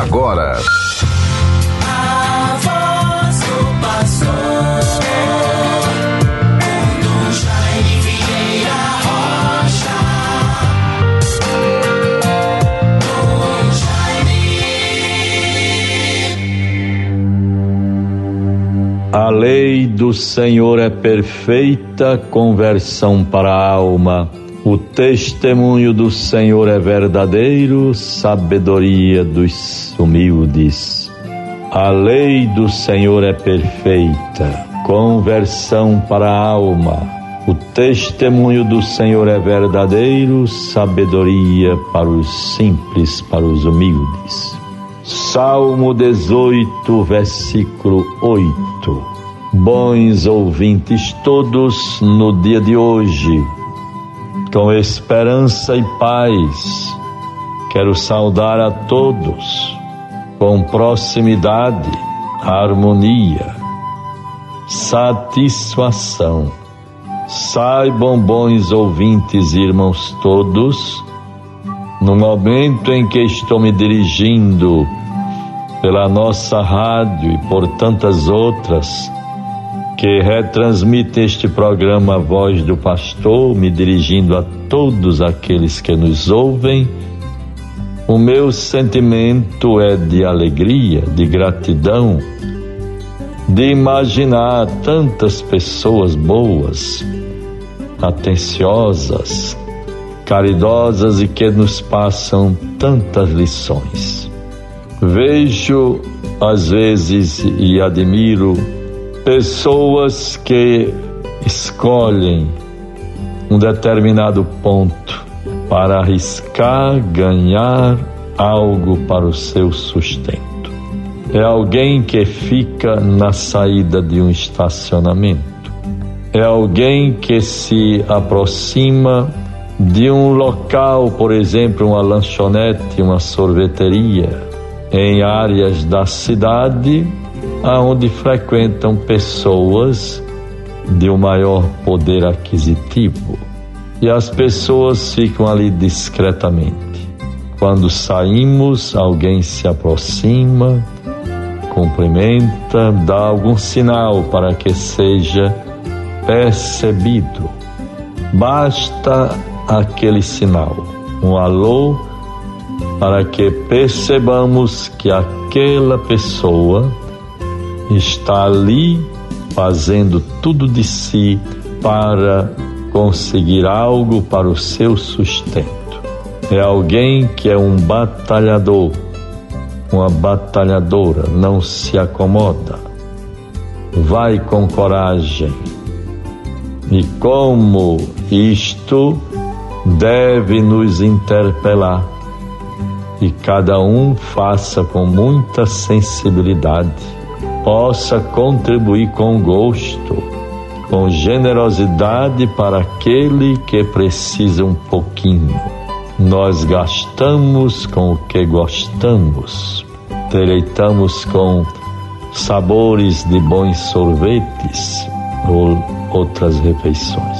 agora. A lei do Senhor é perfeita, conversão para a alma. O testemunho do Senhor é verdadeiro, sabedoria dos humildes. A lei do Senhor é perfeita, conversão para a alma. O testemunho do Senhor é verdadeiro, sabedoria para os simples, para os humildes. Salmo 18, versículo 8. Bons ouvintes todos, no dia de hoje, com esperança e paz. Quero saudar a todos com proximidade, harmonia, satisfação. Saibam, bons ouvintes, irmãos todos, no momento em que estou me dirigindo pela nossa rádio e por tantas outras, que retransmite este programa Voz do Pastor, me dirigindo a todos aqueles que nos ouvem. O meu sentimento é de alegria, de gratidão, de imaginar tantas pessoas boas, atenciosas, caridosas e que nos passam tantas lições. Vejo, às vezes, e admiro pessoas que escolhem um determinado ponto para arriscar ganhar algo para o seu sustento. É alguém que fica na saída de um estacionamento. É alguém que se aproxima de um local, por exemplo, uma lanchonete, uma sorveteria, em áreas da cidade aonde frequentam pessoas de um maior poder aquisitivo. E as pessoas ficam ali discretamente. Quando saímos, alguém se aproxima, cumprimenta, dá algum sinal para que seja percebido. Basta aquele sinal, um alô, para que percebamos que aquela pessoa está ali fazendo tudo de si para conseguir algo para o seu sustento. É alguém que é um batalhador, uma batalhadora, não se acomoda, vai com coragem. E como isto deve nos interpelar, e cada um faça com muita sensibilidade possa contribuir com gosto, com generosidade para aquele que precisa um pouquinho. Nós gastamos com o que gostamos, deleitamos com sabores de bons sorvetes ou outras refeições.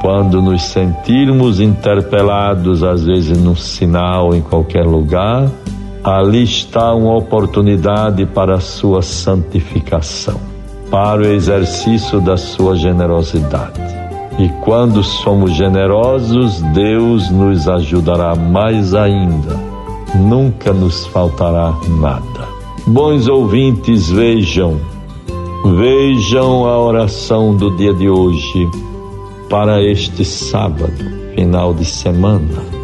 Quando nos sentirmos interpelados, às vezes num sinal em qualquer lugar, ali está uma oportunidade para a sua santificação, para o exercício da sua generosidade. E quando somos generosos, Deus nos ajudará mais ainda. Nunca nos faltará nada. Bons ouvintes, vejam, vejam a oração do dia de hoje para este sábado, final de semana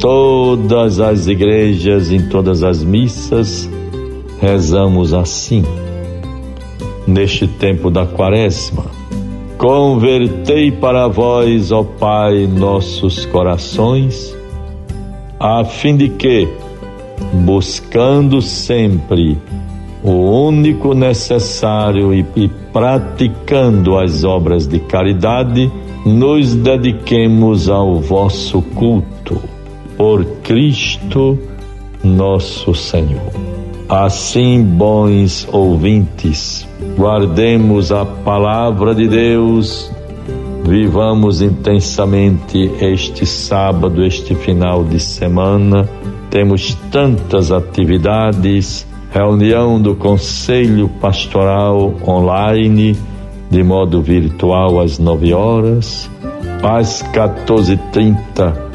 todas as igrejas, em todas as missas, rezamos assim. Neste tempo da quaresma, convertei para vós, ó Pai, nossos corações, a fim de que, buscando sempre o único necessário e, e praticando as obras de caridade, nos dediquemos ao vosso culto por Cristo nosso Senhor. Assim, bons ouvintes, guardemos a palavra de Deus Vivamos intensamente este sábado, este final de semana. Temos tantas atividades, reunião do Conselho Pastoral online, de modo virtual às 9 horas, às 14h30,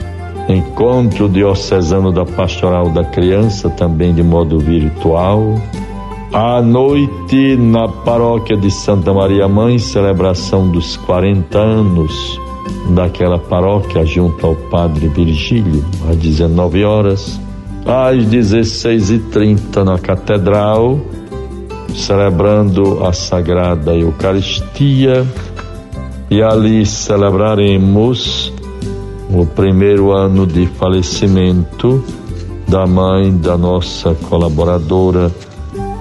encontro diocesano da Pastoral da Criança, também de modo virtual. À noite, na paróquia de Santa Maria Mãe, celebração dos 40 anos daquela paróquia, junto ao Padre Virgílio, às 19 horas. Às 16h30, na Catedral, celebrando a Sagrada Eucaristia, e ali celebraremos o primeiro ano de falecimento da mãe da nossa colaboradora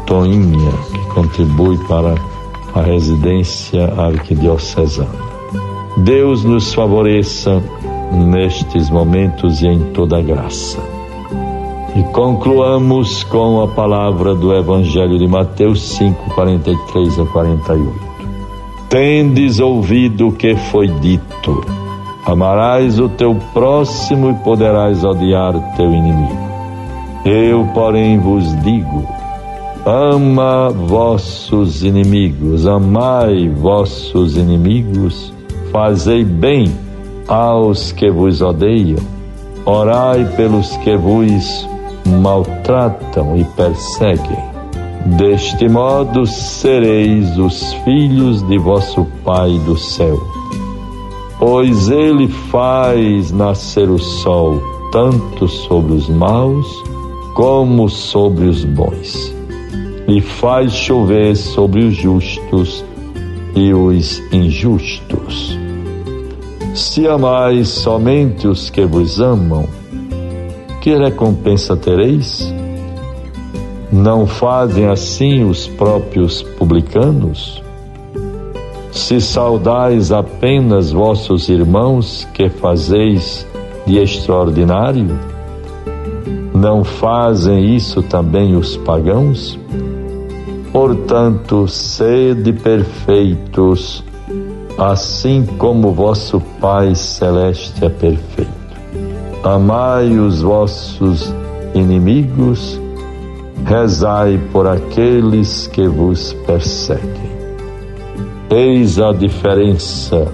Toinha, que contribui para a residência arquidiocesana. Deus nos favoreça nestes momentos e em toda graça. E concluamos com a palavra do Evangelho de Mateus 5, 43 a 48. Tendes ouvido o que foi dito Amarás o teu próximo e poderás odiar teu inimigo. Eu, porém, vos digo: ama vossos inimigos, amai vossos inimigos, fazei bem aos que vos odeiam, orai pelos que vos maltratam e perseguem. Deste modo sereis os filhos de vosso Pai do céu pois ele faz nascer o sol tanto sobre os maus como sobre os bons, e faz chover sobre os justos e os injustos. Se amais somente os que vos amam, que recompensa tereis? Não fazem assim os próprios publicanos? Se saudais apenas vossos irmãos, que fazeis de extraordinário? Não fazem isso também os pagãos? Portanto, sede perfeitos, assim como vosso Pai Celeste é perfeito. Amai os vossos inimigos, rezai por aqueles que vos perseguem. Eis a diferença.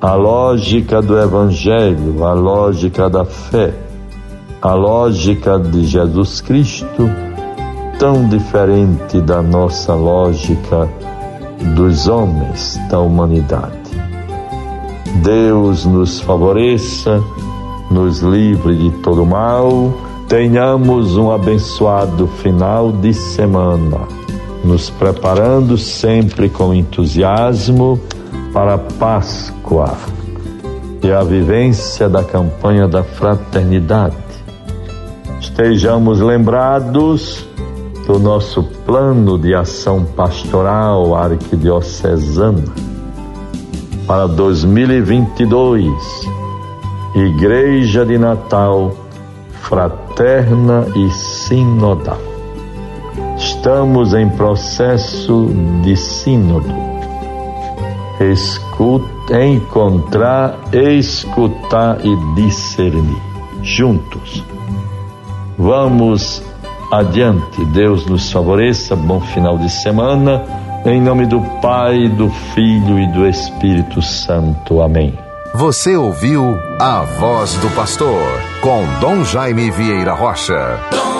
A lógica do Evangelho, a lógica da fé, a lógica de Jesus Cristo, tão diferente da nossa lógica dos homens, da humanidade. Deus nos favoreça, nos livre de todo mal, tenhamos um abençoado final de semana nos preparando sempre com entusiasmo para a Páscoa e a vivência da campanha da fraternidade. Estejamos lembrados do nosso plano de ação pastoral arquidiocesana para 2022, Igreja de Natal fraterna e sinodal. Estamos em processo de sínodo. Escuta, encontrar, escutar e discernir. Juntos. Vamos adiante. Deus nos favoreça. Bom final de semana. Em nome do Pai, do Filho e do Espírito Santo. Amém. Você ouviu a voz do pastor com Dom Jaime Vieira Rocha.